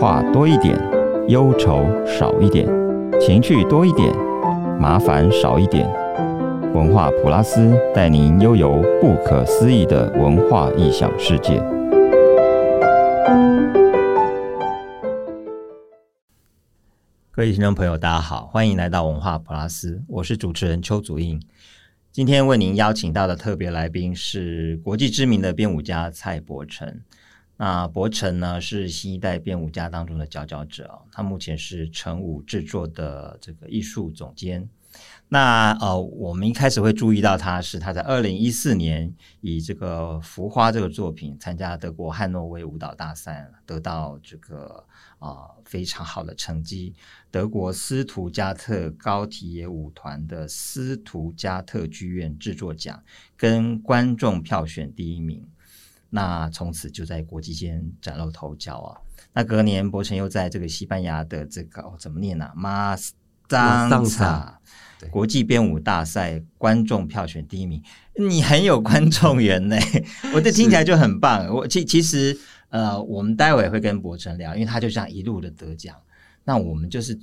话多一点，忧愁少一点，情趣多一点，麻烦少一点。文化普拉斯带您悠游不可思议的文化异想世界。各位听众朋友，大家好，欢迎来到文化普拉斯，我是主持人邱祖印。今天为您邀请到的特别来宾是国际知名的编舞家蔡伯成。那柏成呢，是新一代编舞家当中的佼佼者，他目前是成舞制作的这个艺术总监。那呃，我们一开始会注意到他是他在二零一四年以这个《浮花》这个作品参加德国汉诺威舞蹈大赛，得到这个啊、非常好的成绩，德国斯图加特高提耶舞团的斯图加特剧院制作奖跟观众票选第一名。那从此就在国际间崭露头角啊！那隔年，伯承又在这个西班牙的这个、哦、怎么念呢、啊？马桑萨国际编舞大赛观众票选第一名，你很有观众缘呢。我这听起来就很棒。我其其实呃，我们待会会跟伯承聊，因为他就这样一路的得奖。那我们就是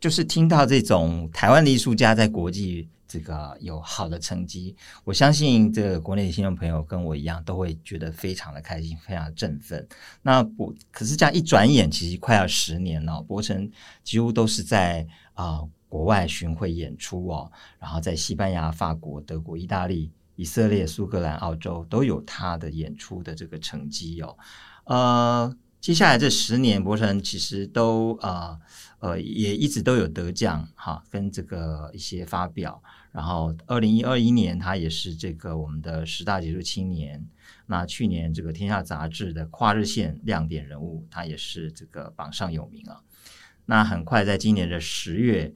就是听到这种台湾的艺术家在国际。这个有好的成绩，我相信这个国内的听众朋友跟我一样都会觉得非常的开心，非常的振奋。那我，可是这样一转眼，其实快要十年了。博成几乎都是在啊、呃、国外巡回演出哦，然后在西班牙、法国、德国、意大利、以色列、苏格兰、澳洲都有他的演出的这个成绩哦。呃，接下来这十年，博成其实都啊呃，呃也一直都有得奖哈，跟这个一些发表。然后，二零二一年，他也是这个我们的十大杰出青年。那去年这个《天下》杂志的跨日线亮点人物，他也是这个榜上有名啊。那很快，在今年的十月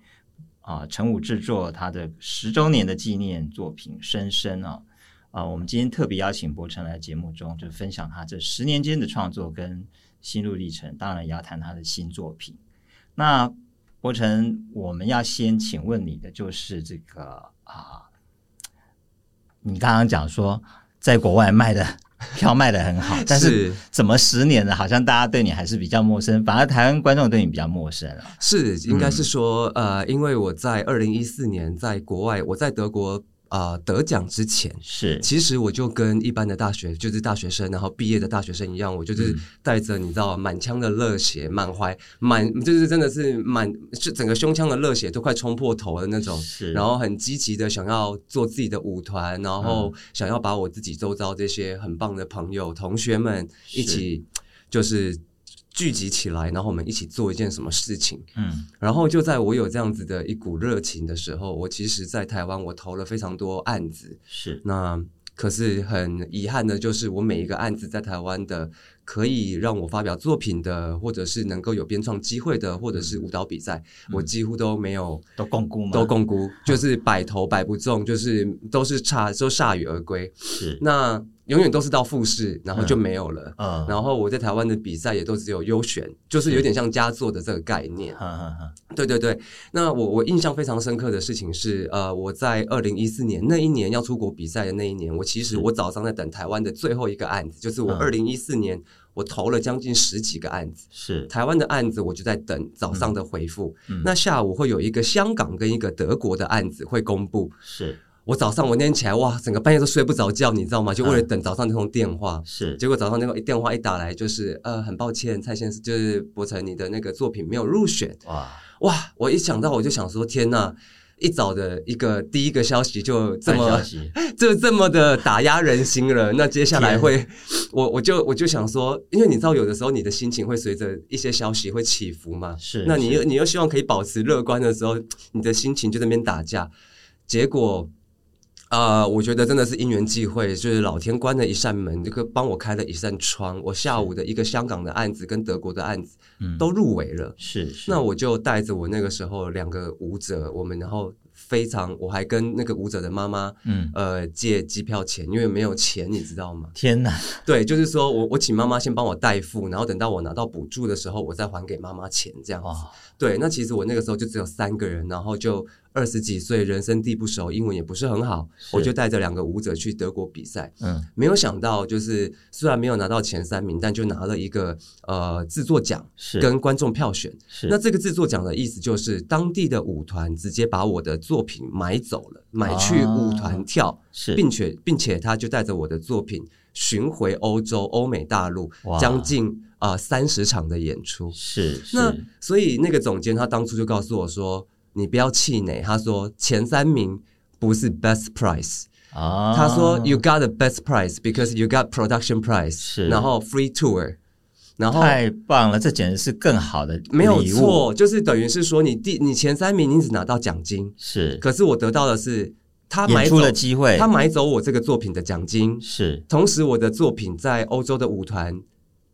啊，成武制作他的十周年的纪念作品《深深》啊啊，我们今天特别邀请柏成来节目中，就分享他这十年间的创作跟心路历程，当然也要谈他的新作品。那柏成，我们要先请问你的就是这个啊，你刚刚讲说在国外卖的票卖的很好，但是怎么十年了，好像大家对你还是比较陌生，反而台湾观众对你比较陌生了。是，应该是说，嗯、呃，因为我在二零一四年在国外，我在德国。啊、呃，得奖之前。是，其实我就跟一般的大学，就是大学生，然后毕业的大学生一样，我就是带着你知道满腔的热血，满怀满就是真的是满，就整个胸腔的热血都快冲破头的那种，是，然后很积极的想要做自己的舞团，然后想要把我自己周遭这些很棒的朋友、同学们一起，就是。聚集起来，然后我们一起做一件什么事情。嗯，然后就在我有这样子的一股热情的时候，我其实，在台湾我投了非常多案子。是，那可是很遗憾的，就是我每一个案子在台湾的。可以让我发表作品的，或者是能够有编创机会的，或者是舞蹈比赛，嗯、我几乎都没有都摃龟吗？都摃龟，就是摆头摆不中，就是都是差都铩羽而归。是，那永远都是到复试，然后就没有了。嗯，然后我在台湾的比赛也都只有优选，就是有点像佳作的这个概念。哈哈哈。对对对，那我我印象非常深刻的事情是，呃，我在二零一四年那一年要出国比赛的那一年，我其实我早上在等台湾的最后一个案子，就是我二零一四年。我投了将近十几个案子，是台湾的案子，我就在等早上的回复。嗯嗯、那下午会有一个香港跟一个德国的案子会公布。是我早上我那天起来，哇，整个半夜都睡不着觉，你知道吗？就为了等早上那通电话。嗯、是结果早上那个一电话一打来，就是呃，很抱歉，蔡先生，就是博成，你的那个作品没有入选。哇哇！我一想到我就想说，天呐！一早的一个第一个消息就这么 就这么的打压人心了。那接下来会，我我就我就想说，因为你知道，有的时候你的心情会随着一些消息会起伏嘛。是，那你又你又希望可以保持乐观的时候，你的心情就在那边打架。结果啊、呃，我觉得真的是因缘际会，就是老天关了一扇门，这个帮我开了一扇窗。我下午的一个香港的案子跟德国的案子。都入围了，是，是，那我就带着我那个时候两个舞者，我们然后非常，我还跟那个舞者的妈妈，嗯，呃，借机票钱，因为没有钱，你知道吗？天哪，对，就是说我我请妈妈先帮我代付，然后等到我拿到补助的时候，我再还给妈妈钱，这样子。哦、对，那其实我那个时候就只有三个人，然后就二十几岁，人生地不熟，英文也不是很好，我就带着两个舞者去德国比赛。嗯，没有想到，就是虽然没有拿到前三名，但就拿了一个呃制作奖，跟观众票选。是，那这个制作奖的意思就是，当地的舞团直接把我的作品买走了，买去舞团跳，哦、是，并且并且他就带着我的作品巡回欧洲、欧美大陆，将近啊三十场的演出。是，是，那所以那个总监他当初就告诉我说。你不要气馁，他说前三名不是 best price 啊，他说 you got the best price because you got production price，是，然后 free tour，然后太棒了，这简直是更好的，没有错，就是等于是说你第你前三名你只拿到奖金，是，可是我得到的是他买出了机会，他买走我这个作品的奖金，是，同时我的作品在欧洲的舞团。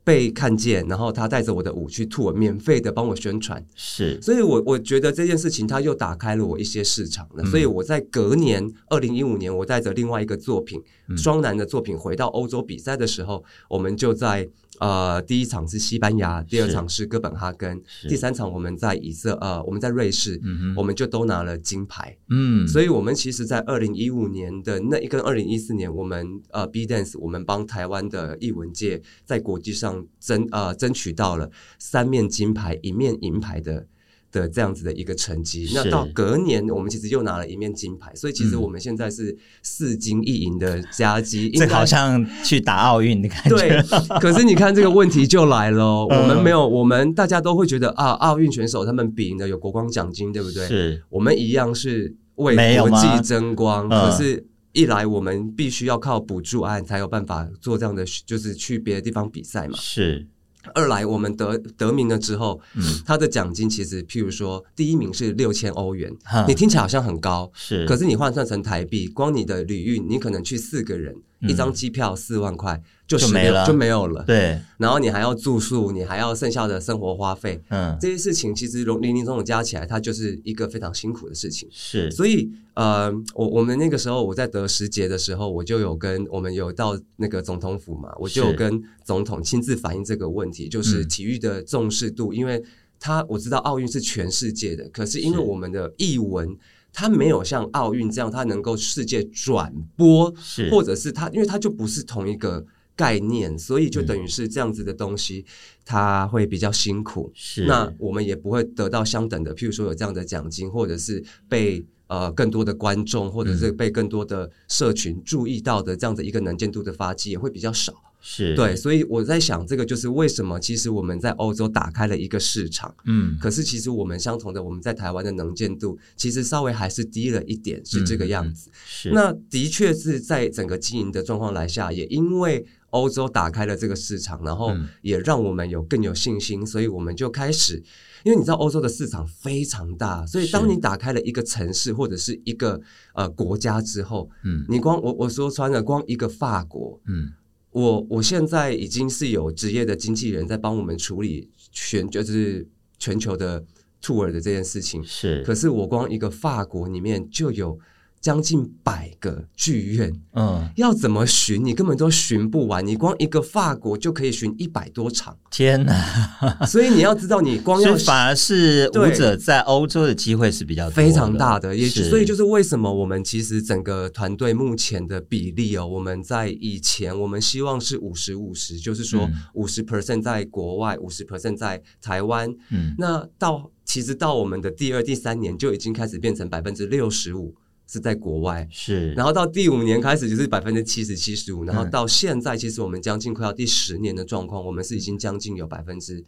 被看见，然后他带着我的舞去 tour，免费的帮我宣传，是，所以我我觉得这件事情他又打开了我一些市场了，嗯、所以我在隔年二零一五年，我带着另外一个作品，嗯、双男的作品回到欧洲比赛的时候，我们就在。呃，第一场是西班牙，第二场是哥本哈根，第三场我们在以色，呃，我们在瑞士，嗯、我们就都拿了金牌。嗯，所以我们其实，在二零一五年的那一跟二零一四年，我们呃 B Dance，我们帮台湾的艺文界在国际上争呃争取到了三面金牌，一面银牌的。的这样子的一个成绩，那到隔年我们其实又拿了一面金牌，所以其实我们现在是四金一银的佳绩，这好像去打奥运的感觉。对，可是你看这个问题就来了，我们没有，我们大家都会觉得啊，奥运选手他们比赢的有国光奖金，对不对？是，我们一样是为国际争光，可是，一来我们必须要靠补助案才有办法做这样的，就是去别的地方比赛嘛。是。二来，我们得得名了之后，嗯，他的奖金其实，譬如说，第一名是六千欧元，你听起来好像很高，是，可是你换算成台币，光你的旅运，你可能去四个人，嗯、一张机票四万块。就，就没了，就没有了。对，然后你还要住宿，你还要剩下的生活花费，嗯，这些事情其实零零总总加起来，它就是一个非常辛苦的事情。是，所以呃，我我们那个时候我在得时节的时候，我就有跟我们有到那个总统府嘛，我就有跟总统亲自反映这个问题，就是体育的重视度，嗯、因为他我知道奥运是全世界的，可是因为我们的译文。它没有像奥运这样，它能够世界转播，是或者是它，因为它就不是同一个概念，所以就等于是这样子的东西，它会比较辛苦。是，那我们也不会得到相等的，譬如说有这样的奖金，或者是被呃更多的观众，或者是被更多的社群注意到的这样的一个能见度的发迹，也会比较少。是。对，所以我在想，这个就是为什么其实我们在欧洲打开了一个市场，嗯，可是其实我们相同的，我们在台湾的能见度其实稍微还是低了一点，是这个样子。嗯、是，那的确是在整个经营的状况来下，也因为欧洲打开了这个市场，然后也让我们有更有信心，所以我们就开始，因为你知道欧洲的市场非常大，所以当你打开了一个城市或者是一个呃国家之后，嗯，你光我我说穿了，光一个法国，嗯。我我现在已经是有职业的经纪人在帮我们处理全就是全球的 tour 的这件事情，是。可是我光一个法国里面就有。将近百个剧院，嗯，要怎么巡？你根本都巡不完。你光一个法国就可以巡一百多场，天哪！所以你要知道，你光要 反而是舞者在欧洲的机会是比较非常大的。也是所以就是为什么我们其实整个团队目前的比例哦，我们在以前我们希望是五十五十，就是说五十 percent 在国外，五十 percent 在台湾。嗯，那到其实到我们的第二、第三年就已经开始变成百分之六十五。是在国外，是，然后到第五年开始就是百分之七十七十五，然后到现在其实我们将近快要第十年的状况，我们是已经将近有百分之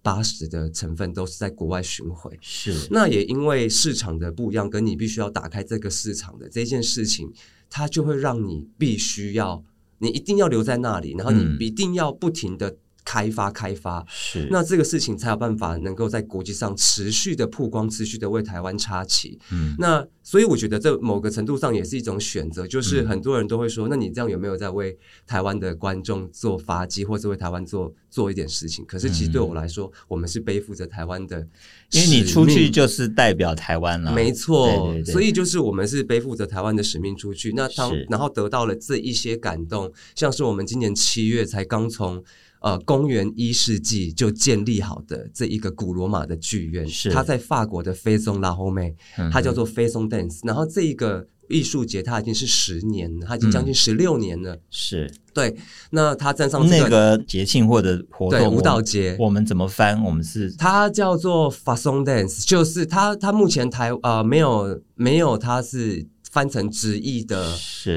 八十的成分都是在国外巡回，是。那也因为市场的不一样，跟你必须要打开这个市场的这件事情，它就会让你必须要，你一定要留在那里，然后你一定要不停的。开发开发是，那这个事情才有办法能够在国际上持续的曝光，持续的为台湾插旗。嗯，那所以我觉得这某个程度上也是一种选择，就是很多人都会说，嗯、那你这样有没有在为台湾的观众做发迹，或是为台湾做做一点事情？可是其实对我来说，嗯、我们是背负着台湾的，因为你出去就是代表台湾了，没错。对对对，所以就是我们是背负着台湾的使命出去。那当然后得到了这一些感动，像是我们今年七月才刚从。呃公元一世纪就建立好的这一个古罗马的剧院，是。它在法国的 Faison La Home，它叫做 Faison Dance，然后这一个。艺术节，它已经是十年了，它已经将近十六年了。嗯、是。对，那它站上、这个、那个节庆或者活动，对舞蹈节，我们怎么翻？我们是它叫做 Façon Dance，就是它它目前台呃没有没有它是翻成直译的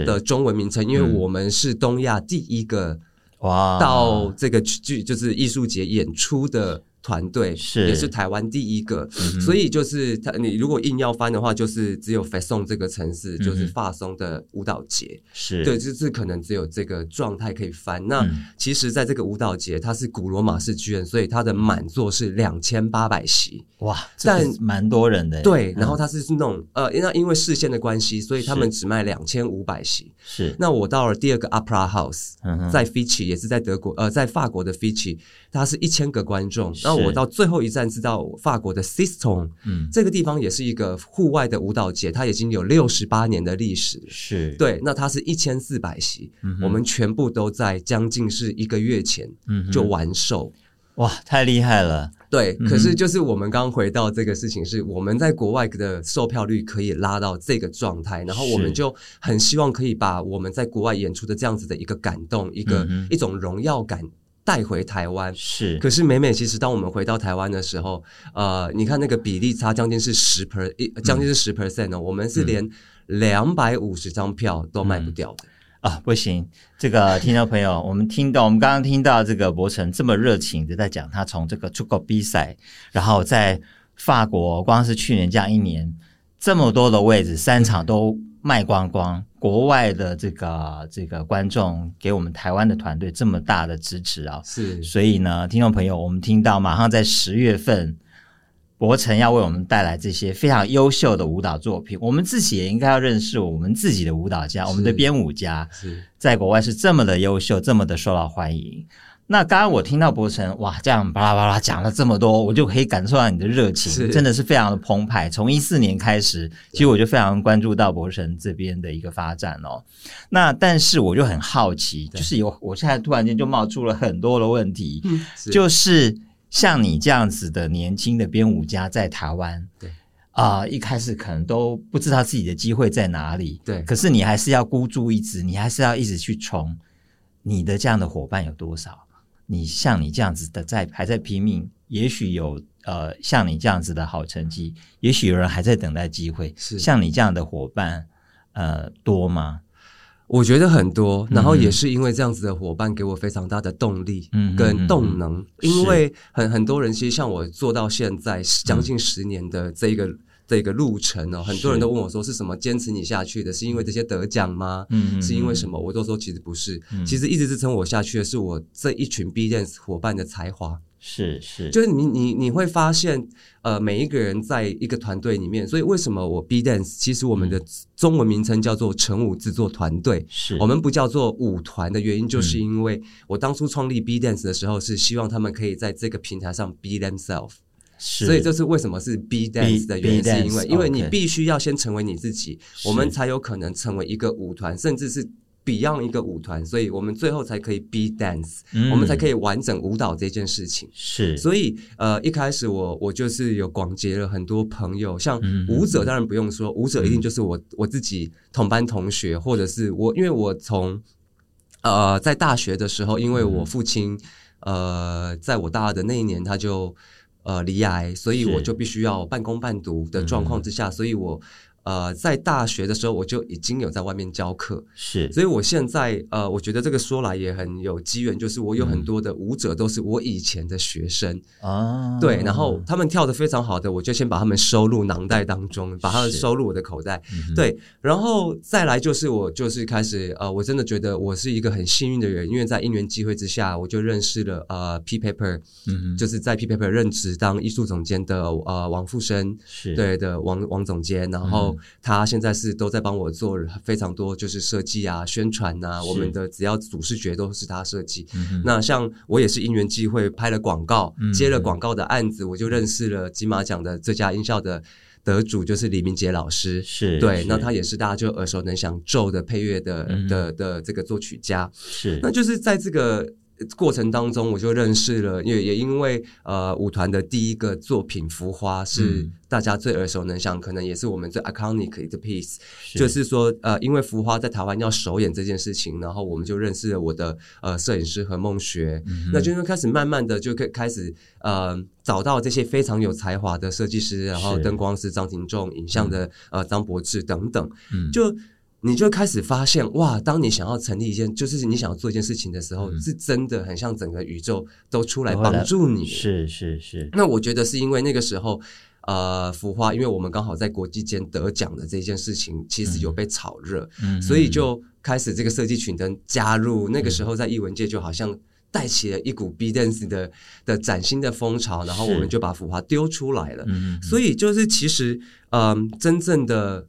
的中文名称，因为我们是东亚第一个哇到这个剧就是艺术节演出的。团队是。也是台湾第一个，嗯、所以就是他，你如果硬要翻的话，就是只有 Façon 这个城市，嗯、就是发松的舞蹈节，是。对，就是可能只有这个状态可以翻。那、嗯、其实，在这个舞蹈节，它是古罗马式剧院，所以它的满座是两千八百席，哇，但蛮多人的。对，然后它是那种呃，那因为视线的关系，所以他们只卖两千五百席。是，那我到了第二个 Opera House，、嗯、在 Fieschi 也是在德国，呃，在法国的 Fieschi，它是一千个观众。那我到最后一站是到法国的 Siston，嗯，这个地方也是一个户外的舞蹈节，它已经有六十八年的历史。是对，那它是一千四百席，嗯，我们全部都在将近是一个月前，嗯，就完售。哇，太厉害了！对，可是就是我们刚回到这个事情，是我们在国外的售票率可以拉到这个状态，然后我们就很希望可以把我们在国外演出的这样子的一个感动，一个一种荣耀感。带回台湾。是，可是每每其实当我们回到台湾的时候，呃，你看那个比例差将近是十 per 一，将近是十 percent 哦，我们是连两百五十张票都卖不掉的、嗯、啊！不行，这个听众朋友，我们听到我们刚刚听到这个博成这么热情的在讲，他从这个出国比赛，然后在法国光是去年这样一年，这么多的位置，三场都。卖光光，国外的这个这个观众给我们台湾的团队这么大的支持啊！是，所以呢，听众朋友，我们听到马上在十月份，博成要为我们带来这些非常优秀的舞蹈作品，我们自己也应该要认识我们自己的舞蹈家，我们的编舞家，是在国外是这么的优秀，这么的受到欢迎。那刚刚我听到博成哇，这样巴拉巴拉讲了这么多，我就可以感受到你的热情，真的是非常的澎湃。从一四年开始，其实我就非常关注到博成这边的一个发展哦。那但是我就很好奇，就是有我现在突然间就冒出了很多的问题，是就是像你这样子的年轻的编舞家在台湾，对啊、呃，一开始可能都不知道自己的机会在哪里，对，可是你还是要孤注一掷，你还是要一直去冲。你的这样的伙伴有多少？你像你这样子的在还在拼命，也许有呃像你这样子的好成绩，也许有人还在等待机会。是像你这样的伙伴，呃多吗？我觉得很多，然后也是因为这样子的伙伴给我非常大的动力跟动能。因为很很多人其实像我做到现在将近十年的这一个。嗯这个路程哦，很多人都问我说：“是什么坚持你下去的？是因为这些得奖吗？嗯，是因为什么？”我都说其实不是，嗯、其实一直支撑我下去的是我这一群 B Dance 伙伴的才华。是是，就是你你你会发现，呃，每一个人在一个团队里面，所以为什么我 B Dance 其实我们的中文名称叫做成舞制作团队，是我们不叫做舞团的原因，就是因为我当初创立 B Dance 的时候，是希望他们可以在这个平台上 be themselves。是，所以这是为什么是 B Dance 的原因，是因为因为你必须要先成为你自己，我们才有可能成为一个舞团，甚至是 Beyond 一个舞团，所以我们最后才可以 B Dance，我们才可以完整舞蹈这件事情。是，所以呃一开始我我就是有广结了很多朋友，像舞者当然不用说，舞者一定就是我我自己同班同学，或者是我因为我从呃在大学的时候，因为我父亲呃在我大二的那一年他就。呃，离癌，所以我就必须要半工半读的状况之下，所以我。呃，在大学的时候我就已经有在外面教课，是，所以我现在呃，我觉得这个说来也很有机缘，就是我有很多的舞者都是我以前的学生。啊，对，然后他们跳的非常好的，我就先把他们收入囊袋当中，把他们收入我的口袋，对，然后再来就是我就是开始呃，我真的觉得我是一个很幸运的人，因为在因缘机会之下，我就认识了呃 P Paper，嗯，就是在 P Paper 任职当艺术总监的呃王富生，是。对的王王总监，然后。他现在是都在帮我做非常多，就是设计啊、宣传啊，我们的只要主视觉都是他设计。嗯、那像我也是因缘际会拍了广告，嗯、接了广告的案子，我就认识了金马奖的最佳音效的得主，就是李明杰老师。是对，是那他也是大家就耳熟能详咒的配乐的、嗯、的的这个作曲家。是，那就是在这个过程当中，我就认识了，也也因为呃舞团的第一个作品《浮花》是大家最耳熟能详，可能也是我们最 iconic 的 piece。是。就是说，呃，因为《浮花》在台湾要首演这件事情，然后我们就认识了我的呃摄影师何梦学，那就开始慢慢的就开开始呃找到这些非常有才华的设计师，然后灯光师张庭仲、影像的呃张博志等等，嗯、就。你就开始发现哇，当你想要成立一件，就是你想要做一件事情的时候，嗯、是真的很像整个宇宙都出来帮助你。是是是。那我觉得是因为那个时候，呃，浮花，因为我们刚好在国际间得奖的这件事情，其实有被炒热，嗯、所以就开始这个设计群的加入。嗯、那个时候在艺文界就好像带起了一股 B Dance 的的崭新的风潮，然后我们就把浮华丢出来了。嗯、所以就是其实，嗯、呃，真正的。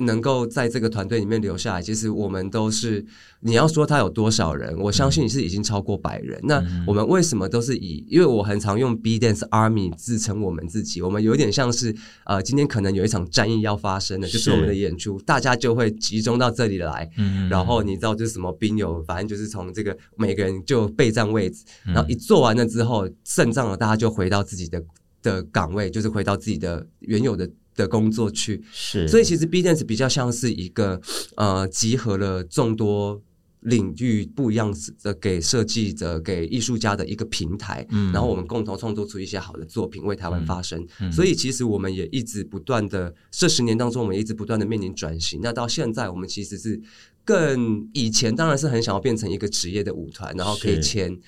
能够在这个团队里面留下来，其实我们都是。你要说他有多少人，我相信你是已经超过百人。嗯、那我们为什么都是以？因为我很常用 B Dance Army 自称我们自己。我们有点像是呃，今天可能有一场战役要发生的，就是我们的演出，大家就会集中到这里来。嗯，然后你知道就是什么兵友，反正就是从这个每个人就备战位置，然后一做完了之后，胜仗了，大家就回到自己的的岗位，就是回到自己的原有的。的工作去是，所以其实 B Dance 比较像是一个呃，集合了众多领域不一样的给设计者、给艺术家的一个平台，嗯，然后我们共同创作出一些好的作品，为台湾发声。嗯嗯、所以其实我们也一直不断的这十年当中，我们一直不断的面临转型。那到现在，我们其实是更以前当然是很想要变成一个职业的舞团，然后可以签。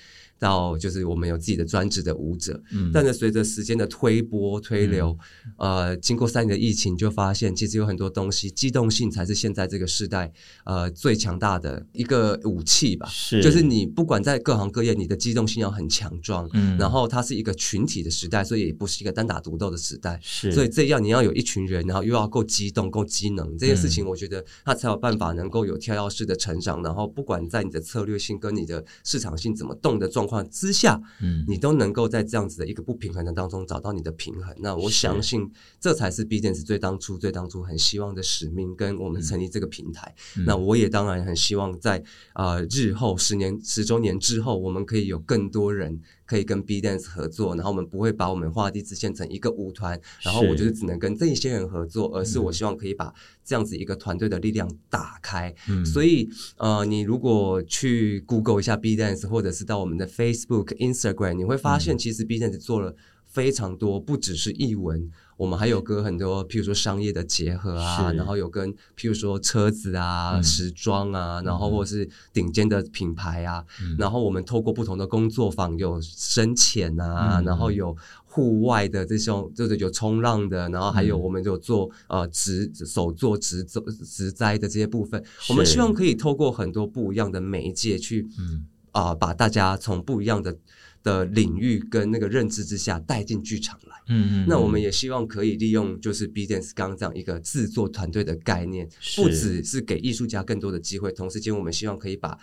到就是我们有自己的专职的舞者，嗯，但是随着时间的推波推流，嗯、呃，经过三年的疫情，就发现其实有很多东西，机动性才是现在这个时代呃最强大的一个武器吧。是，就是你不管在各行各业，你的机动性要很强壮，嗯，然后它是一个群体的时代，所以也不是一个单打独斗的时代。是，所以这样你要有一群人，然后又要够机动、够机能，这件事情，我觉得它才有办法能够有跳跃式的成长。然后不管在你的策略性跟你的市场性怎么动的状况。之下，嗯，你都能够在这样子的一个不平衡的当中找到你的平衡。那我相信，这才是 B Dance 最当初、最当初很希望的使命，跟我们成立这个平台。嗯、那我也当然很希望在啊、呃、日后十年、十周年之后，我们可以有更多人。可以跟 B Dance 合作，然后我们不会把我们画地自限成一个舞团，然后我就是只能跟这一些人合作，而是我希望可以把这样子一个团队的力量打开。嗯，所以呃，你如果去 Google 一下 B Dance，或者是到我们的 Facebook、Instagram，你会发现其实 B Dance 做了非常多，不只是译文。我们还有跟很多，譬如说商业的结合啊，然后有跟譬如说车子啊、嗯、时装啊，然后或是顶尖的品牌啊，嗯、然后我们透过不同的工作坊，有深潜啊，嗯、然后有户外的这种，就是有冲浪的，然后还有我们有做呃植手做植植栽的这些部分，我们希望可以透过很多不一样的媒介去，嗯。啊、呃，把大家从不一样的。的领域跟那个认知之下带进剧场来，嗯，嗯嗯，那我们也希望可以利用就是 B Dance 刚刚这样一个制作团队的概念，不只是给艺术家更多的机会，同时间我们希望可以把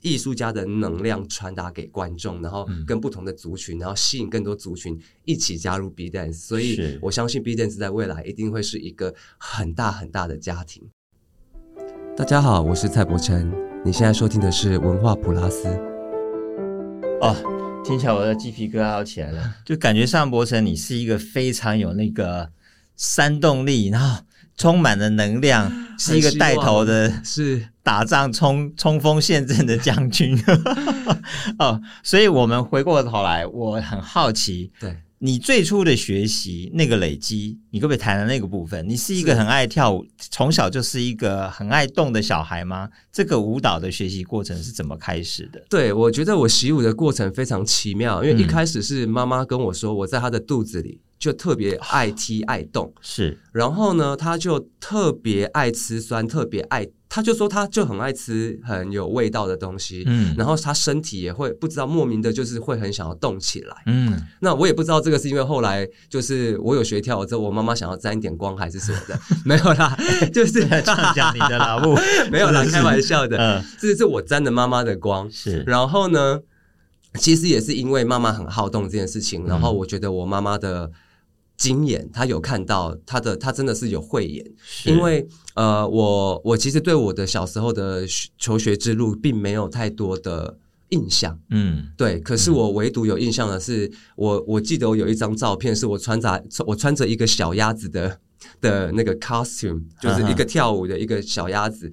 艺术家的能量传达给观众，然后跟不同的族群，然后吸引更多族群一起加入 B Dance，所以我相信 B Dance 在未来一定会是一个很大很大的家庭。大家好，我是蔡伯成，你现在收听的是文化普拉斯。哦。听起来我的鸡皮疙瘩都起来了，就感觉上博成你是一个非常有那个煽动力，然后充满了能量，是一个带头的，是打仗冲 冲锋陷阵的将军。哦，所以我们回过头来，我很好奇，对。你最初的学习那个累积，你可不可以谈谈那个部分？你是一个很爱跳舞，从小就是一个很爱动的小孩吗？这个舞蹈的学习过程是怎么开始的？对，我觉得我习舞的过程非常奇妙，因为一开始是妈妈跟我说，我在她的肚子里就特别爱踢爱动，是，然后呢，她就特别爱吃酸，特别爱。他就说，他就很爱吃很有味道的东西，嗯，然后他身体也会不知道莫名的，就是会很想要动起来，嗯，那我也不知道这个是因为后来就是我有学跳之后，我妈妈想要沾一点光还是什么的，没有啦，就是讲你的老母，没有啦，开玩笑的，嗯，这是我沾的妈妈的光，是，然后呢，其实也是因为妈妈很好动这件事情，然后我觉得我妈妈的。经验，他有看到他的，他真的是有慧眼。因为呃，我我其实对我的小时候的求学之路并没有太多的印象。嗯，对。可是我唯独有印象的是，我我记得我有一张照片，是我穿着我穿着一个小鸭子的的那个 costume，就是一个跳舞的一个小鸭子。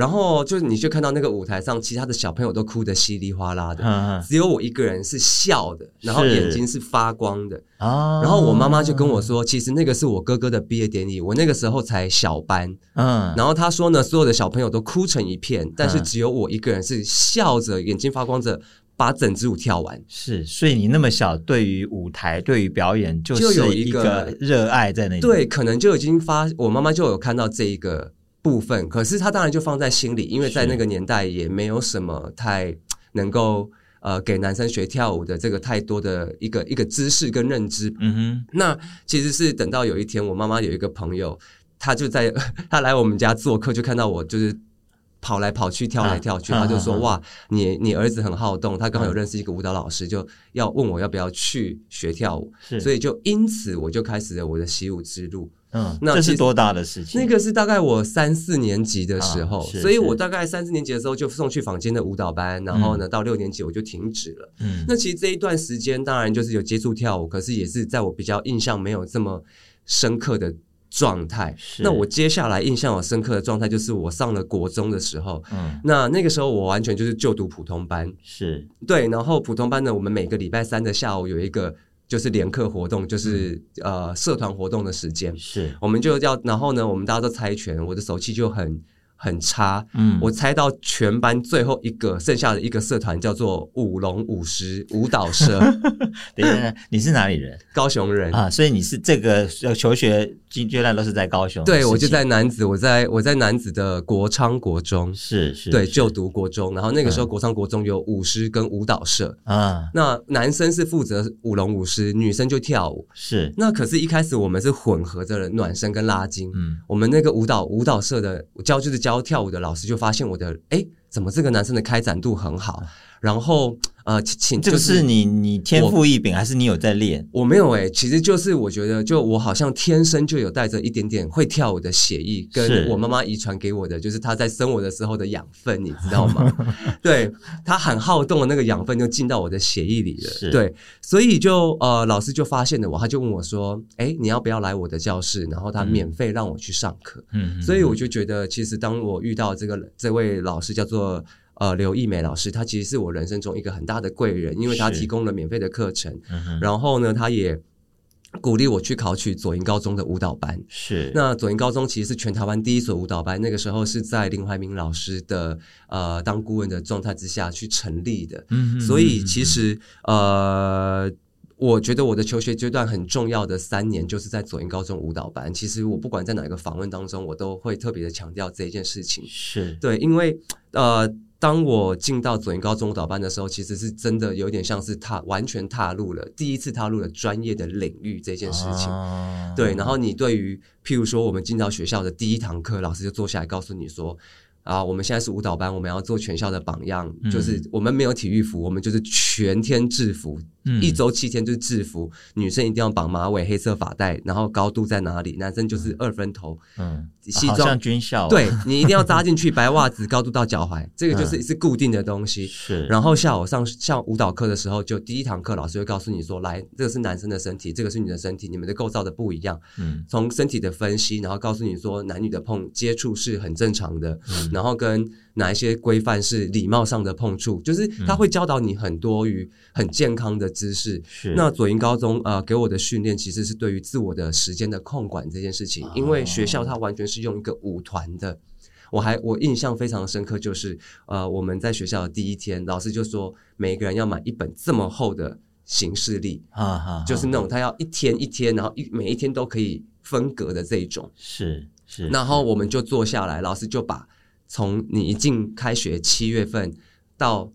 然后就是，你就看到那个舞台上，其他的小朋友都哭得稀里哗啦的，嗯、只有我一个人是笑的，然后眼睛是发光的。然后我妈妈就跟我说，其实那个是我哥哥的毕业典礼，我那个时候才小班。嗯，然后她说呢，所有的小朋友都哭成一片，但是只有我一个人是笑着，眼睛发光着，把整支舞跳完。是，所以你那么小，对于舞台，对于表演，就有一个热爱在那里。对，可能就已经发，我妈妈就有看到这一个。部分，可是他当然就放在心里，因为在那个年代也没有什么太能够呃给男生学跳舞的这个太多的一个一个知识跟认知。嗯哼，那其实是等到有一天，我妈妈有一个朋友，他就在 他来我们家做客，就看到我就是跑来跑去、跳来跳去，啊、他就说：“啊、哇，你你儿子很好动。”他刚好有认识一个舞蹈老师，就要问我要不要去学跳舞，所以就因此我就开始了我的习舞之路。嗯，那这是多大的事情？那个是大概我三四年级的时候，啊、所以我大概三四年级的时候就送去坊间的舞蹈班，然后呢，到六年级我就停止了。嗯，那其实这一段时间当然就是有接触跳舞，可是也是在我比较印象没有这么深刻的状态。是那我接下来印象有深刻的状态就是我上了国中的时候，嗯，那那个时候我完全就是就读普通班，是对，然后普通班呢，我们每个礼拜三的下午有一个。就是联课活动，就是、嗯、呃社团活动的时间，是。我们就要，然后呢，我们大家都猜拳，我的手气就很很差，嗯，我猜到全班最后一个剩下的一个社团叫做舞龙舞狮舞蹈社。等一下，你是哪里人？高雄人。啊，所以你是这个求学。阶段都是在高雄，对，我就在男子，我在我在男子的国昌国中，是是，对，就读国中，然后那个时候国昌国中有舞狮跟舞蹈社。啊，那男生是负责舞龙舞狮，女生就跳舞，是，那可是，一开始我们是混合着暖身跟拉筋，嗯，我们那个舞蹈舞蹈社的教就是教跳舞的老师就发现我的，哎，怎么这个男生的开展度很好，然后。呃，请，这个是你你天赋异禀，还是你有在练？我没有哎、欸，其实就是我觉得，就我好像天生就有带着一点点会跳舞的血液，跟我妈妈遗传给我的，就是她在生我的时候的养分，你知道吗？对，她很好动的那个养分就进到我的血液里了。对，所以就呃，老师就发现了我，他就问我说：“哎，你要不要来我的教室？”然后他免费让我去上课。嗯，所以我就觉得，其实当我遇到这个这位老师叫做。呃，刘艺美老师，她其实是我人生中一个很大的贵人，因为她提供了免费的课程，嗯、然后呢，她也鼓励我去考取左营高中的舞蹈班。是，那左营高中其实是全台湾第一所舞蹈班，那个时候是在林怀民老师的呃当顾问的状态之下去成立的。嗯哼，所以其实呃，我觉得我的求学阶段很重要的三年就是在左营高中舞蹈班。其实我不管在哪一个访问当中，我都会特别的强调这一件事情。是对，因为呃。当我进到左营高中舞蹈班的时候，其实是真的有点像是踏完全踏入了第一次踏入了专业的领域这件事情。啊、对，然后你对于譬如说我们进到学校的第一堂课，老师就坐下来告诉你说。啊，我们现在是舞蹈班，我们要做全校的榜样。嗯、就是我们没有体育服，我们就是全天制服，嗯、一周七天就是制服。女生一定要绑马尾、黑色发带，然后高度在哪里？男生就是二分头，嗯，西装、啊、军校、啊，对，你一定要扎 进去，白袜子，高度到脚踝，这个就是是固定的东西。是、嗯，然后下午上上舞蹈课的时候，就第一堂课老师会告诉你说：“来，这个是男生的身体，这个是你的身体，你们的构造的不一样。”嗯，从身体的分析，然后告诉你说男女的碰接触是很正常的。嗯。然后跟哪一些规范是礼貌上的碰触，就是他会教导你很多于很健康的知识。是那左营高中呃给我的训练其实是对于自我的时间的控管这件事情，因为学校它完全是用一个舞团的。我还我印象非常深刻，就是呃我们在学校的第一天，老师就说每个人要买一本这么厚的行事历啊，就是那种他要一天一天，然后一每一天都可以分隔的这一种。是是，然后我们就坐下来，老师就把。从你一进开学七月份到。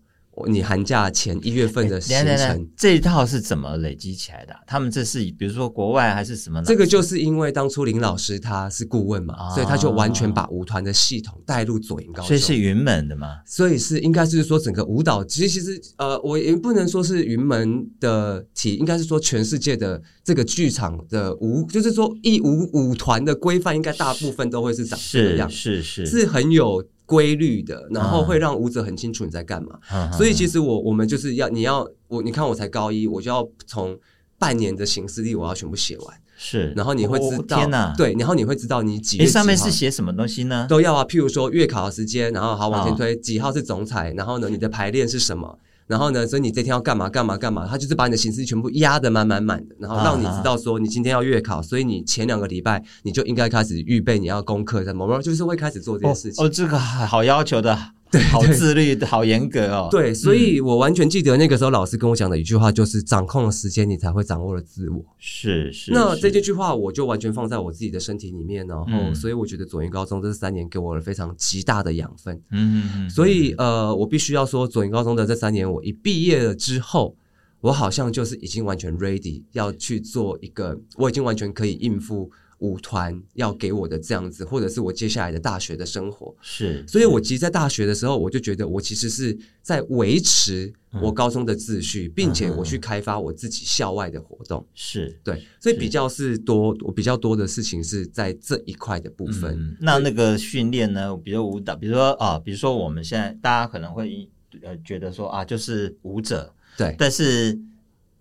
你寒假前一月份的行程，这一套是怎么累积起来的？他们这是比如说国外还是什么？这个就是因为当初林老师他是顾问嘛，哦、所以他就完全把舞团的系统带入左营高中，所以是云门的嘛？所以是应该是说整个舞蹈，其实其实呃，我也不能说是云门的体，应该是说全世界的这个剧场的舞，就是说一舞舞团的规范，应该大部分都会是长这样，是是是，是很有。规律的，然后会让舞者很清楚你在干嘛。嗯、所以其实我我们就是要你要我你看我才高一，我就要从半年的行事历我要全部写完。是，然后你会知道，对，然后你会知道你几月几号。上面是写什么东西呢？都要啊，譬如说月考的时间，然后好往前推，几号是总彩，然后呢，你的排练是什么？然后呢，所以你这天要干嘛干嘛干嘛？他就是把你的形式全部压得满满满的，然后让你知道说你今天要月考，所以你前两个礼拜你就应该开始预备你要功课什么，就是会开始做这件事情。哦，这个好要求的。对，好自律，好严格哦。对，所以我完全记得那个时候老师跟我讲的一句话，就是掌控了时间，你才会掌握了自我。是是。那这句话我就完全放在我自己的身体里面，然后，嗯、所以我觉得左营高中这三年给我了非常极大的养分。嗯嗯嗯。所以呃，我必须要说，左营高中的这三年，我一毕业了之后，我好像就是已经完全 ready 要去做一个，我已经完全可以应付。舞团要给我的这样子，或者是我接下来的大学的生活，是，所以我其实，在大学的时候，我就觉得我其实是在维持我高中的秩序，嗯、并且我去开发我自己校外的活动，是对，所以比较是多，我比较多的事情是在这一块的部分。嗯、那那个训练呢？比如舞蹈，比如说啊，比如说我们现在大家可能会呃觉得说啊，就是舞者，对，但是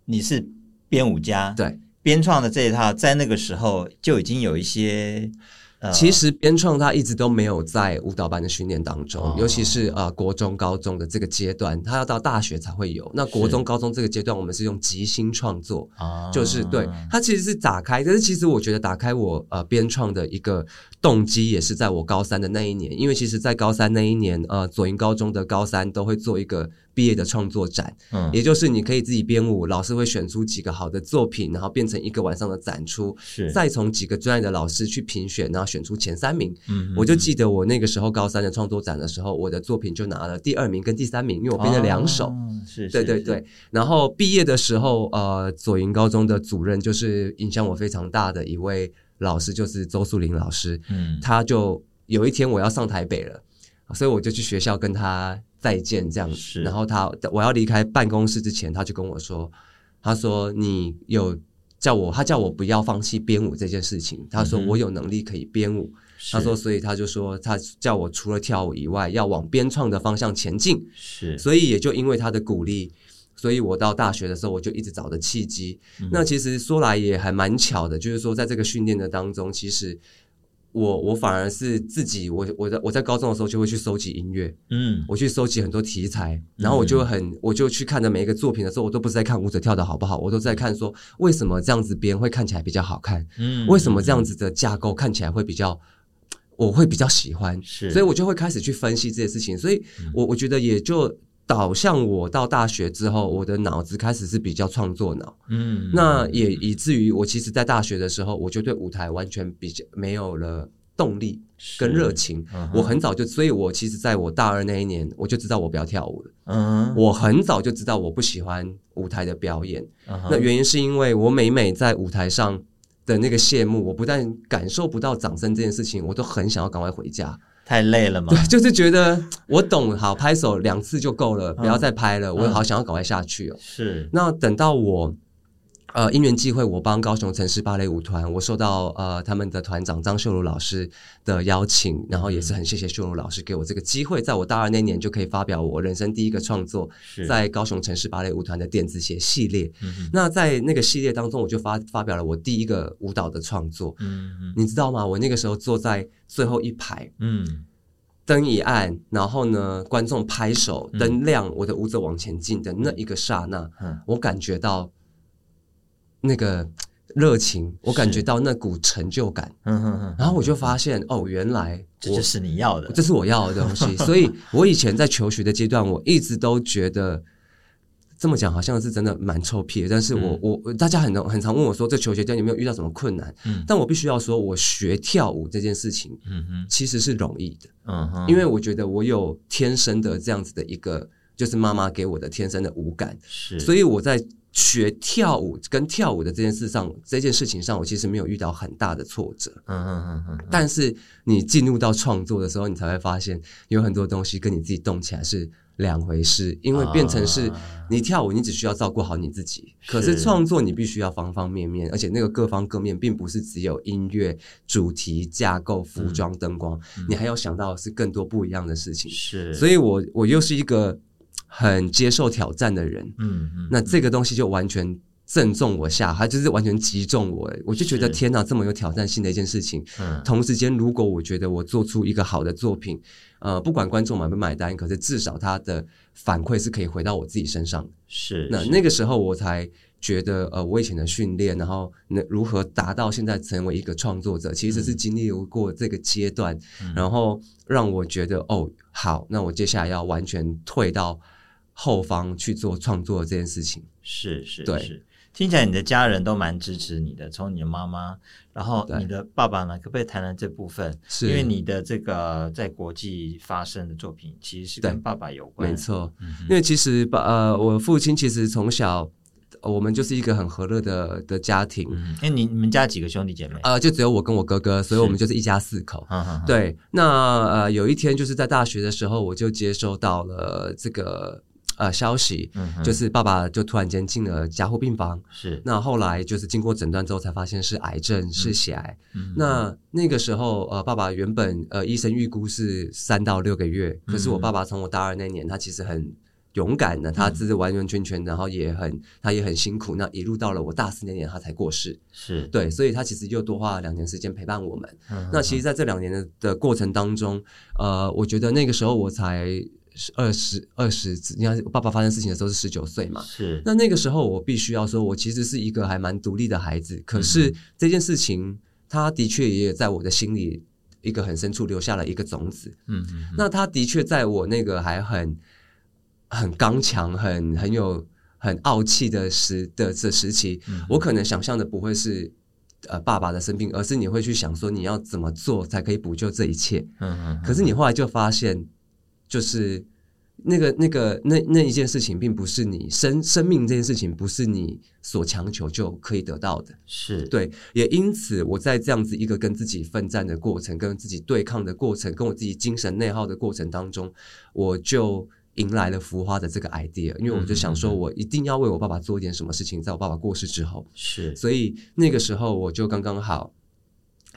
你是编舞家，对。编创的这一套，在那个时候就已经有一些。其实编创他一直都没有在舞蹈班的训练当中，哦、尤其是呃国中、高中的这个阶段，他要到大学才会有。那国中、高中这个阶段，我们是用即兴创作，是就是对他其实是打开。但是其实我觉得打开我呃编创的一个动机，也是在我高三的那一年，因为其实在高三那一年，呃左营高中的高三都会做一个毕业的创作展，嗯，也就是你可以自己编舞，老师会选出几个好的作品，然后变成一个晚上的展出，是。再从几个专业的老师去评选，然后。选出前三名，嗯，我就记得我那个时候高三的创作展的时候，我的作品就拿了第二名跟第三名，因为我编了两首，哦、是，对对对。然后毕业的时候，呃，左营高中的主任就是影响我非常大的一位老师，就是周素玲老师，嗯，他就有一天我要上台北了，所以我就去学校跟他再见，这样子。是然后他我要离开办公室之前，他就跟我说，他说你有。叫我，他叫我不要放弃编舞这件事情。他说我有能力可以编舞。嗯、他说，所以他就说，他叫我除了跳舞以外，要往编创的方向前进。是，所以也就因为他的鼓励，所以我到大学的时候，我就一直找的契机。嗯、那其实说来也还蛮巧的，就是说在这个训练的当中，其实。我我反而是自己，我我在我在高中的时候就会去收集音乐，嗯，我去收集很多题材，然后我就很我就去看的每一个作品的时候，我都不是在看舞者跳的好不好，我都在看说为什么这样子编会看起来比较好看，嗯，为什么这样子的架构看起来会比较，我会比较喜欢，是，所以我就会开始去分析这些事情，所以我我觉得也就。导向我到大学之后，我的脑子开始是比较创作脑，嗯，那也以至于我其实，在大学的时候，我就对舞台完全比较没有了动力跟热情。嗯、我很早就，所以我其实在我大二那一年，我就知道我不要跳舞了。嗯，我很早就知道我不喜欢舞台的表演。嗯、那原因是因为我每每在舞台上的那个谢幕，我不但感受不到掌声这件事情，我都很想要赶快回家。太累了吗？对，就是觉得我懂，好拍手两次就够了，不要再拍了。嗯、我好想要赶快下去哦。是，那等到我。呃，因缘际会，我帮高雄城市芭蕾舞团，我受到呃他们的团长张秀如老师的邀请，然后也是很谢谢秀如老师给我这个机会，在我大二那年就可以发表我人生第一个创作，在高雄城市芭蕾舞团的电子鞋系列。是那在那个系列当中，我就发发表了我第一个舞蹈的创作。嗯哼你知道吗？我那个时候坐在最后一排，嗯，灯一暗，然后呢，观众拍手，灯亮，我的舞者往前进的那一个刹那，嗯，我感觉到。那个热情，我感觉到那股成就感，嗯哼哼，然后我就发现，哦，原来这就是你要的，这是我要的东西。所以，我以前在求学的阶段，我一直都觉得这么讲好像是真的蛮臭屁的。但是我我大家很很常问我说，这求学阶段有没有遇到什么困难？嗯，但我必须要说，我学跳舞这件事情，嗯哼，其实是容易的，嗯哼，因为我觉得我有天生的这样子的一个，就是妈妈给我的天生的舞感，是，所以我在。学跳舞跟跳舞的这件事上，这件事情上，我其实没有遇到很大的挫折。嗯嗯嗯嗯。但是你进入到创作的时候，你才会发现有很多东西跟你自己动起来是两回事，因为变成是你跳舞，你只需要照顾好你自己，啊、可是创作你必须要方方面面，而且那个各方各面并不是只有音乐、主题、架构、服装、灯光，嗯、你还要想到是更多不一样的事情。是，所以我我又是一个很接受挑战的人，嗯嗯，那这个东西就完全。正中我下，他就是完全击中我，我就觉得天哪，这么有挑战性的一件事情。嗯，同时间，如果我觉得我做出一个好的作品，呃，不管观众买不买单，可是至少他的反馈是可以回到我自己身上。是，那那个时候我才觉得，呃，我以前的训练，然后那如何达到现在成为一个创作者，其实是经历过这个阶段，嗯，然后让我觉得，哦，好，那我接下来要完全退到后方去做创作这件事情。是是，对。是听起来你的家人都蛮支持你的，从你的妈妈，然后你的爸爸呢，可不可以谈谈这部分？是因为你的这个在国际发生的作品，其实是跟爸爸有关。没错，嗯、因为其实爸呃，我父亲其实从小我们就是一个很和乐的的家庭。嗯，哎，你你们家几个兄弟姐妹？呃，就只有我跟我哥哥，所以我们就是一家四口。是对，那呃，有一天就是在大学的时候，我就接收到了这个。呃，消息、嗯、就是爸爸就突然间进了加护病房，是。那后来就是经过诊断之后才发现是癌症，嗯、是血癌。嗯、那那个时候，呃，爸爸原本呃医生预估是三到六个月，可是我爸爸从我大二那年，他其实很勇敢的，他只是完完全全，然后也很他也很辛苦，那一路到了我大四那年他才过世，是对，所以他其实又多花了两年时间陪伴我们。嗯、那其实在这两年的的过程当中，呃，我觉得那个时候我才。是二十二十，你看我爸爸发生事情的时候是十九岁嘛？是。那那个时候我必须要说，我其实是一个还蛮独立的孩子。可是这件事情，他的确也在我的心里一个很深处留下了一个种子。嗯嗯。那他的确在我那个还很很刚强、很很有很傲气的时的这时期，我可能想象的不会是呃爸爸的生病，而是你会去想说你要怎么做才可以补救这一切。嗯嗯。可是你后来就发现。就是那个、那个、那那一件事情，并不是你生生命这件事情，不是你所强求就可以得到的。是对，也因此，我在这样子一个跟自己奋战的过程，跟自己对抗的过程，跟我自己精神内耗的过程当中，我就迎来了浮花的这个 idea。因为我就想说，我一定要为我爸爸做一点什么事情，在我爸爸过世之后。是，所以那个时候我就刚刚好。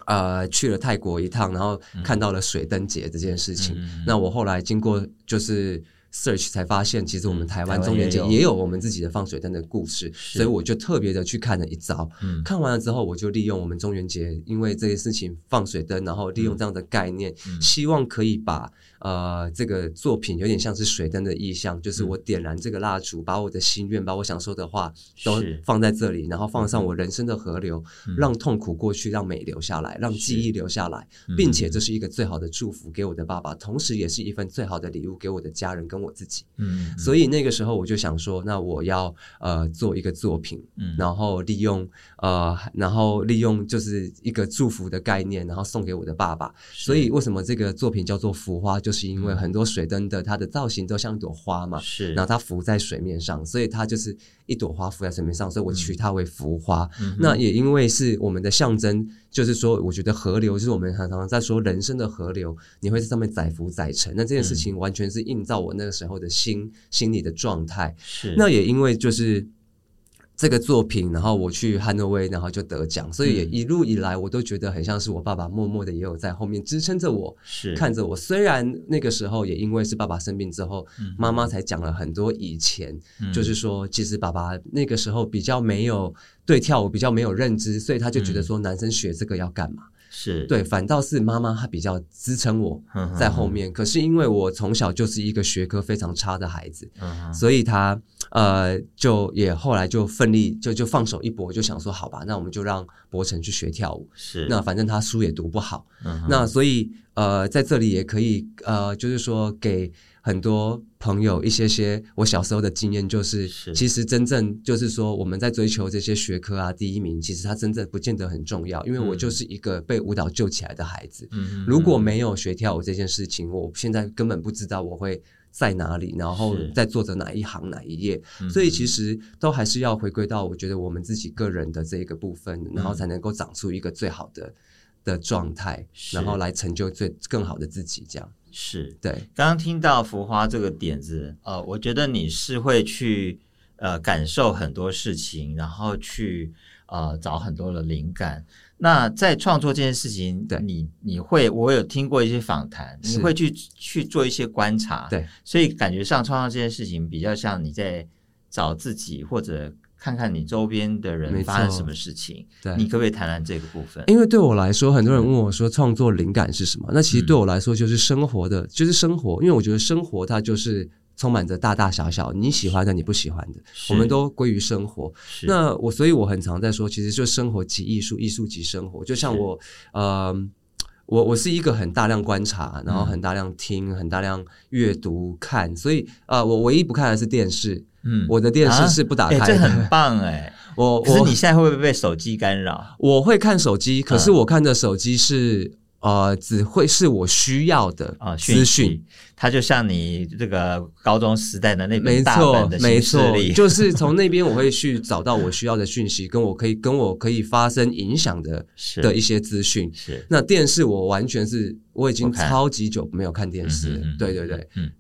呃，去了泰国一趟，然后看到了水灯节这件事情。嗯、那我后来经过就是。search 才发现，其实我们台湾中元节也有我们自己的放水灯的故事，所以我就特别的去看了一遭。嗯，看完了之后，我就利用我们中元节，因为这些事情放水灯，然后利用这样的概念，希望可以把呃这个作品有点像是水灯的意象，就是我点燃这个蜡烛，把我的心愿，把我想说的话都放在这里，然后放上我人生的河流，让痛苦过去，让美留下来，让记忆留下来，并且这是一个最好的祝福给我的爸爸，同时也是一份最好的礼物给我的家人跟。我自己，嗯，所以那个时候我就想说，那我要呃做一个作品，嗯，然后利用呃，然后利用就是一个祝福的概念，然后送给我的爸爸。所以为什么这个作品叫做浮花，就是因为很多水灯的它的造型都像一朵花嘛，是，然后它浮在水面上，所以它就是一朵花浮在水面上，所以我取它为浮花。嗯，那也因为是我们的象征。就是说，我觉得河流就是我们常常在说人生的河流，你会在上面载浮载沉。那这件事情完全是映照我那个时候的心心理的状态。是，那也因为就是这个作品，然后我去汉诺威，然后就得奖，所以也一路以来我都觉得很像是我爸爸默默的也有在后面支撑着我，是看着我。虽然那个时候也因为是爸爸生病之后，妈妈才讲了很多以前，就是说其实爸爸那个时候比较没有。对跳舞比较没有认知，所以他就觉得说男生学这个要干嘛？是对，反倒是妈妈她比较支撑我在后面。可是因为我从小就是一个学科非常差的孩子，所以她呃就也后来就奋力就就放手一搏，就想说好吧，那我们就让博成去学跳舞。是，那反正他书也读不好，那所以呃在这里也可以呃就是说给。很多朋友一些些，我小时候的经验就是，是其实真正就是说，我们在追求这些学科啊，第一名，其实它真正不见得很重要。因为我就是一个被舞蹈救起来的孩子，嗯、如果没有学跳舞这件事情，我现在根本不知道我会在哪里，然后在做着哪一行哪一页。是所以其实都还是要回归到，我觉得我们自己个人的这一个部分，然后才能够长出一个最好的。的状态，然后来成就最更好的自己，这样是对。刚刚听到浮花这个点子，呃，我觉得你是会去呃感受很多事情，然后去呃找很多的灵感。那在创作这件事情，对你你会，我有听过一些访谈，你会去去做一些观察，对，所以感觉上创作这件事情比较像你在找自己或者。看看你周边的人发生什么事情，对，你可不可以谈谈这个部分？因为对我来说，很多人问我说，创作灵感是什么？嗯、那其实对我来说，就是生活的，就是生活。因为我觉得生活它就是充满着大大小小，你喜欢的，你不喜欢的，我们都归于生活。那我，所以我很常在说，其实就生活即艺术，艺术即生活。就像我，呃，我我是一个很大量观察，然后很大量听，很大量阅读看，所以呃，我唯一不看的是电视。嗯，我的电视是不打开的，啊欸、这很棒哎、欸！我，可是你现在会不会被手机干扰？我会看手机，可是我看的手机是、嗯、呃，只会是我需要的啊资讯。它就像你这个高中时代的那本大本的没错，没错，就是从那边我会去找到我需要的讯息，跟我可以跟我可以发生影响的的一些资讯。是，那电视我完全是我已经超级久没有看电视了，嗯、对对对，嗯，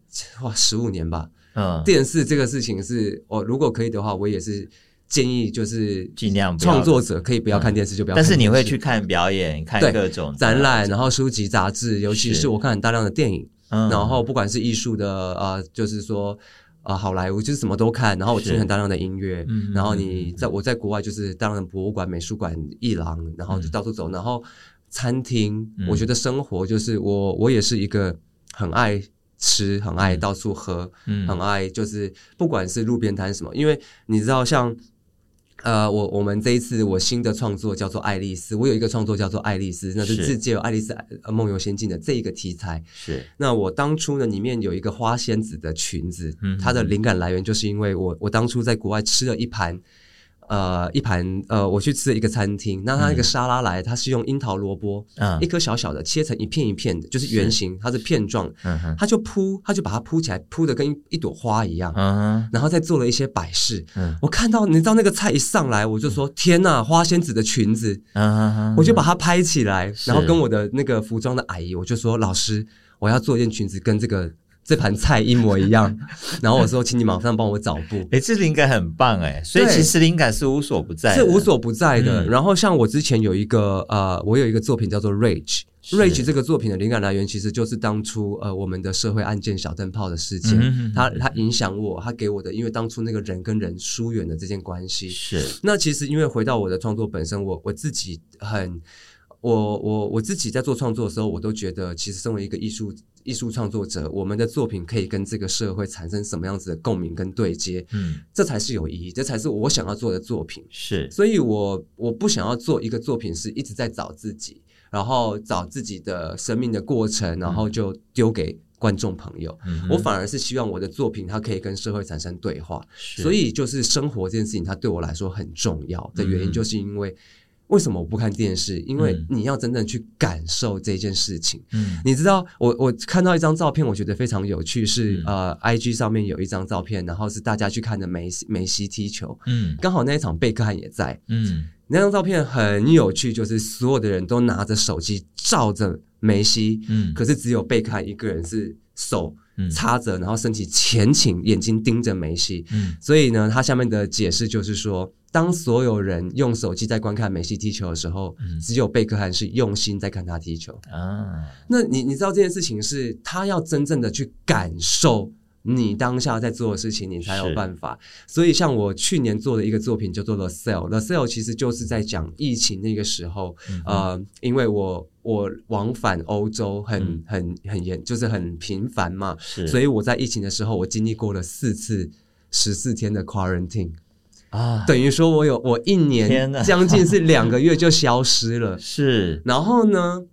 哇，十五年吧。嗯，电视这个事情是我如果可以的话，我也是建议就是尽量创作者可以不要看电视，就不要看。但是你会去看表演，看各种展览，然后书籍杂志，尤其是我看很大量的电影，然后不管是艺术的呃，就是说呃好莱坞，就是什么都看。然后我听很大量的音乐，然后你在我在国外就是大量的博物馆、美术馆、艺廊，然后就到处走。然后餐厅，我觉得生活就是我我也是一个很爱。吃很爱到处喝，嗯，很爱就是不管是路边摊什么，因为你知道像呃我我们这一次我新的创作叫做爱丽丝，我有一个创作叫做爱丽丝，那是自借由爱丽丝梦游仙境的这一个题材。是，那我当初呢里面有一个花仙子的裙子，嗯，它的灵感来源就是因为我我当初在国外吃了一盘。呃，一盘呃，我去吃一个餐厅，那他那个沙拉来，它是用樱桃萝卜，嗯，一颗小小的切成一片一片的，就是圆形，它是片状，他就铺，他就把它铺起来，铺的跟一一朵花一样，嗯，然后再做了一些摆饰，嗯，我看到你知道那个菜一上来，我就说天呐，花仙子的裙子，嗯，我就把它拍起来，然后跟我的那个服装的阿姨，我就说老师，我要做一件裙子跟这个。这盘菜一模一样，然后我说，请你马上帮我找布。哎、欸，这灵感很棒哎，所以其实灵感是无所不在，是无所不在的。嗯、然后像我之前有一个呃，我有一个作品叫做《Rage》，Rage 这个作品的灵感来源其实就是当初呃我们的社会案件小灯泡的事件，嗯、它它影响我，它给我的，因为当初那个人跟人疏远的这件关系。是。那其实因为回到我的创作本身，我我自己很，我我我自己在做创作的时候，我都觉得其实身为一个艺术。艺术创作者，我们的作品可以跟这个社会产生什么样子的共鸣跟对接？嗯，这才是有意义，这才是我想要做的作品。是，所以我我不想要做一个作品是一直在找自己，然后找自己的生命的过程，然后就丢给观众朋友。嗯，我反而是希望我的作品它可以跟社会产生对话。是，所以就是生活这件事情，它对我来说很重要的原因，就是因为。为什么我不看电视？因为你要真正去感受这件事情。嗯，你知道，我我看到一张照片，我觉得非常有趣，是、嗯、呃，IG 上面有一张照片，然后是大家去看的梅西梅西踢球。嗯，刚好那一场贝克汉也在。嗯，那张照片很有趣，就是所有的人都拿着手机照着梅西。嗯，可是只有贝克汉一个人是手插着，然后身体前倾，眼睛盯着梅西。嗯，所以呢，他下面的解释就是说。当所有人用手机在观看梅西踢球的时候，嗯、只有贝克汉是用心在看他踢球。啊。那你你知道这件事情是他要真正的去感受你当下在做的事情，你才有办法。所以像我去年做的一个作品叫做《The Cell》，《The Cell》其实就是在讲疫情那个时候，嗯、呃，因为我我往返欧洲很、嗯、很很严，就是很频繁嘛，所以我在疫情的时候，我经历过了四次十四天的 quarantine。啊，等于说我有我一年将近是两个月就消失了，是。然后呢，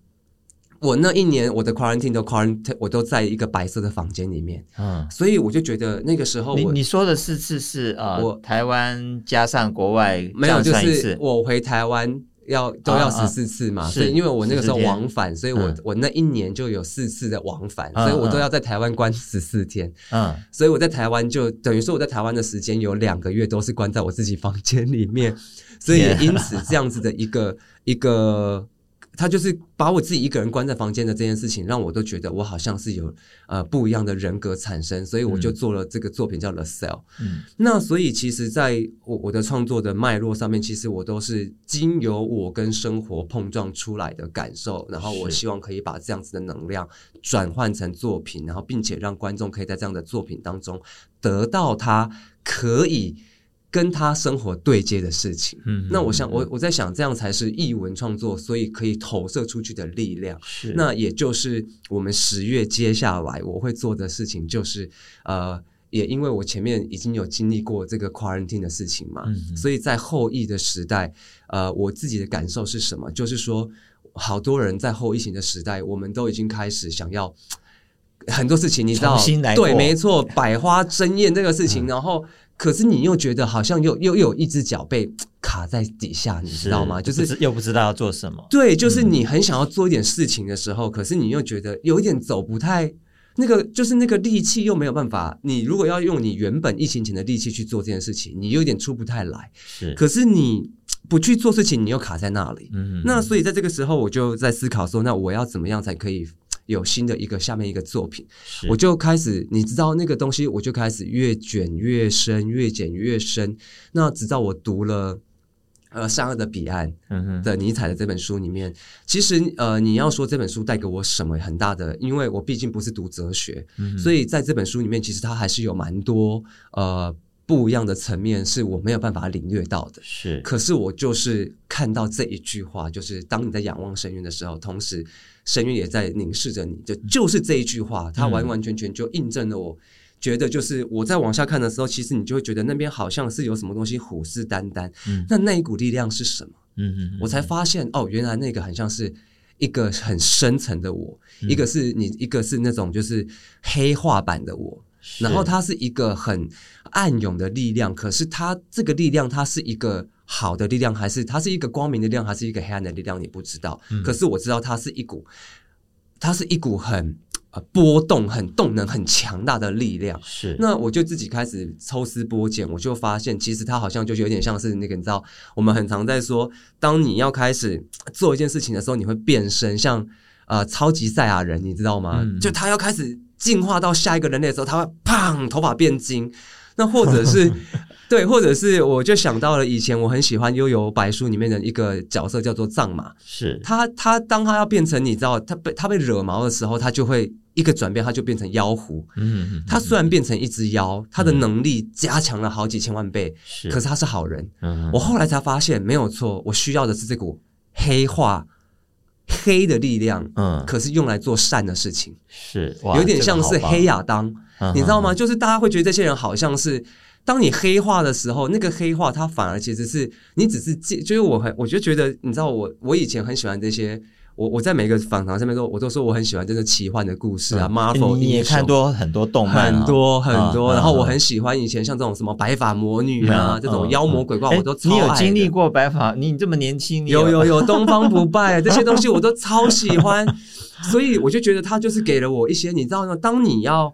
我那一年我的 quarantine 都 quarantine，我都在一个白色的房间里面，嗯，所以我就觉得那个时候，你你说的四次是啊，我台湾加上国外没有，就是我回台湾。要都要十四次嘛，所以因为我那个时候往返，所以我我那一年就有四次的往返，所以我都要在台湾关十四天。嗯，所以我在台湾就等于说我在台湾的时间有两个月都是关在我自己房间里面，所以因此这样子的一个一个他就是把我自己一个人关在房间的这件事情，让我都觉得我好像是有呃不一样的人格产生，所以我就做了这个作品叫《The Cell》。嗯，那所以其实在我我的创作的脉络上面，其实我都是经由我跟生活碰撞出来的感受，然后我希望可以把这样子的能量转换成作品，然后并且让观众可以在这样的作品当中得到他可以。跟他生活对接的事情，嗯，那我想，我我在想，这样才是译文创作，所以可以投射出去的力量。是，那也就是我们十月接下来我会做的事情，就是呃，也因为我前面已经有经历过这个 quarantine 的事情嘛，嗯，所以在后疫的时代，呃，我自己的感受是什么？就是说，好多人在后疫情的时代，我们都已经开始想要很多事情，你知道，对，没错，百花争艳这个事情，嗯，然后。可是你又觉得好像又又又有一只脚被卡在底下，你知道吗？就是又不知道要做什么。对，就是你很想要做一点事情的时候，嗯、可是你又觉得有一点走不太那个，就是那个力气又没有办法。你如果要用你原本疫情前的力气去做这件事情，你有点出不太来。是，可是你不去做事情，你又卡在那里。嗯，那所以在这个时候，我就在思考说，那我要怎么样才可以？有新的一个下面一个作品，我就开始，你知道那个东西，我就开始越卷越深，越剪越深。那直到我读了呃《善恶的彼岸》的尼采的这本书里面，其实呃你要说这本书带给我什么很大的，因为我毕竟不是读哲学，所以在这本书里面，其实它还是有蛮多呃不一样的层面是我没有办法领略到的。是，可是我就是看到这一句话，就是当你在仰望深渊的时候，同时。深渊也在凝视着你，就就是这一句话，它完完全全就印证了我觉得，就是我在往下看的时候，其实你就会觉得那边好像是有什么东西虎视眈眈。嗯，那那一股力量是什么？嗯嗯，我才发现哦，原来那个很像是一个很深层的我，一个是你，一个是那种就是黑化版的我，然后它是一个很暗涌的力量，可是它这个力量，它是一个。好的力量，还是它是一个光明的力量，还是一个黑暗的力量？你不知道。嗯、可是我知道，它是一股，它是一股很呃波动、很动能、很强大的力量。是。那我就自己开始抽丝剥茧，我就发现，其实它好像就有点像是那个，你知道，我们很常在说，当你要开始做一件事情的时候，你会变身，像呃超级赛亚人，你知道吗？嗯、就他要开始进化到下一个人类的时候，他会砰，头发变金。那或者是。对，或者是我就想到了以前我很喜欢《幽游白书》里面的一个角色叫做藏马，是他他当他要变成你知道他被他被惹毛的时候，他就会一个转变，他就变成妖狐。嗯，嗯，他虽然变成一只妖，他的能力加强了好几千万倍，是，可是他是好人。嗯，我后来才发现没有错，我需要的是这股黑化黑的力量。嗯，可是用来做善的事情，是有点像是黑亚当，你知道吗？就是大家会觉得这些人好像是。当你黑化的时候，那个黑化它反而其实是你只是借，就是我很我就觉得，你知道我我以前很喜欢这些，我我在每个访谈上面都我都说我很喜欢这个奇幻的故事啊，Marvel 你也看多很多动漫，很多很多，然后我很喜欢以前像这种什么白发魔女啊，这种妖魔鬼怪我都超爱。你有经历过白发？你这么年轻，有有有 东方不败这些东西我都超喜欢，所以我就觉得他就是给了我一些，你知道吗？当你要。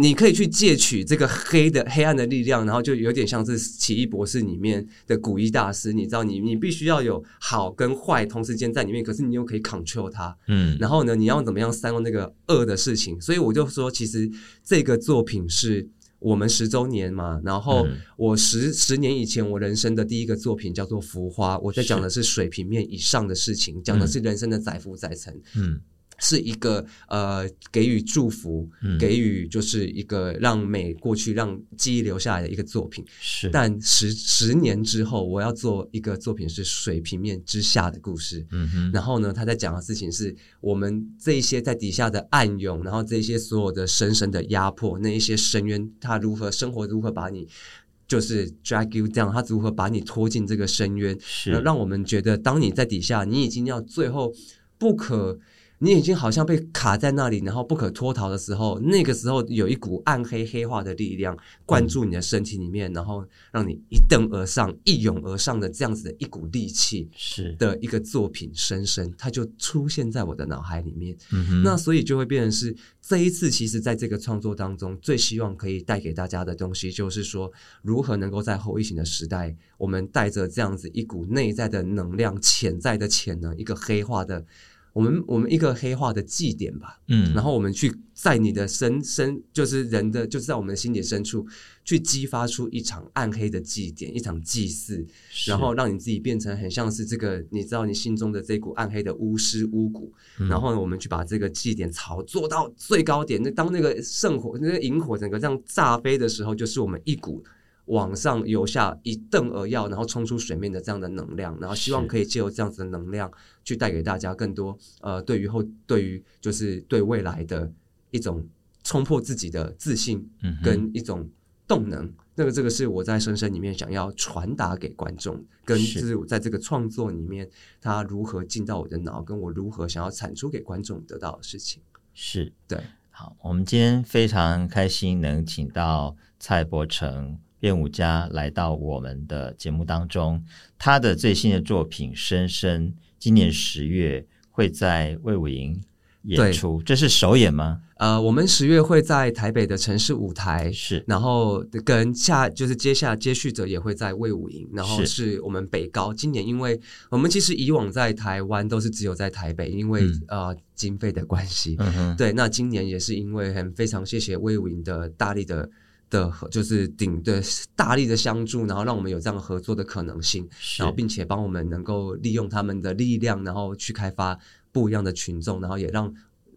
你可以去借取这个黑的黑暗的力量，然后就有点像是奇异博士里面的古一大师，你知道你，你你必须要有好跟坏同时间在里面，可是你又可以 control 它，嗯，然后呢，你要怎么样善用那个恶的事情？所以我就说，其实这个作品是我们十周年嘛，然后我十十年以前我人生的第一个作品叫做《浮花》，我在讲的是水平面以上的事情，讲的是人生的载浮载沉，嗯。是一个呃，给予祝福，嗯、给予就是一个让美过去，让记忆留下来的一个作品。是，但十十年之后，我要做一个作品是水平面之下的故事。嗯哼，然后呢，他在讲的事情是我们这一些在底下的暗涌，然后这些所有的深深的压迫，那一些深渊，他如何生活，如何把你就是 drag you down，他如何把你拖进这个深渊，是让我们觉得，当你在底下，你已经要最后不可。你已经好像被卡在那里，然后不可脱逃的时候，那个时候有一股暗黑黑化的力量灌注你的身体里面，嗯、然后让你一蹬而上、一涌而上的这样子的一股力气，是的一个作品，深深它就出现在我的脑海里面。那所以就会变成是这一次，其实在这个创作当中，最希望可以带给大家的东西，就是说如何能够在后疫情的时代，我们带着这样子一股内在的能量、潜在的潜能，一个黑化的。我们我们一个黑化的祭典吧，嗯，然后我们去在你的深深，就是人的，就是在我们的心底深处，去激发出一场暗黑的祭典，一场祭祀，然后让你自己变成很像是这个，你知道你心中的这股暗黑的巫师巫蛊，嗯、然后呢，我们去把这个祭典炒作到最高点，那当那个圣火、那个萤火整个这样炸飞的时候，就是我们一股。往上游下一蹬而跃，然后冲出水面的这样的能量，然后希望可以借由这样子的能量，去带给大家更多呃，对于后对于就是对未来的一种冲破自己的自信，跟一种动能。那个这个是我在深深里面想要传达给观众，跟就是我在这个创作里面，他如何进到我的脑，跟我如何想要产出给观众得到的事情。是对。好，我们今天非常开心能请到蔡伯成。编舞家来到我们的节目当中，他的最新的作品《深深》，今年十月会在魏武营演出，这是首演吗？呃，我们十月会在台北的城市舞台，是，然后跟下就是接下接续者也会在魏武营，然后是我们北高。今年因为我们其实以往在台湾都是只有在台北，因为、嗯、呃经费的关系，对，那今年也是因为很非常谢谢魏武营的大力的。的就是顶的大力的相助，然后让我们有这样合作的可能性，是。然后并且帮我们能够利用他们的力量，然后去开发不一样的群众，然后也让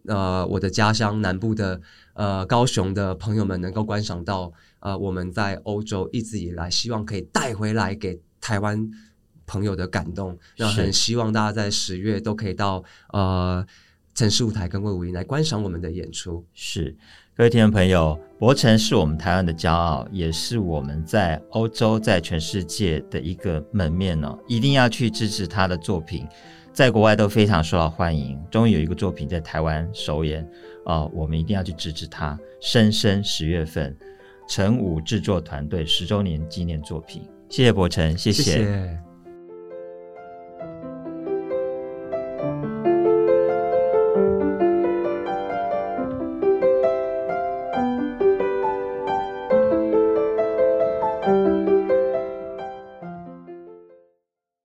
呃我的家乡南部的呃高雄的朋友们能够观赏到呃我们在欧洲一直以来希望可以带回来给台湾朋友的感动，那很希望大家在十月都可以到呃城市舞台跟魏武营来观赏我们的演出，是。各位听众朋友，柏成是我们台湾的骄傲，也是我们在欧洲、在全世界的一个门面哦。一定要去支持他的作品，在国外都非常受到欢迎。终于有一个作品在台湾首演哦，我们一定要去支持他。深深十月份，成武制作团队十周年纪念作品，谢谢柏成，谢谢。谢谢。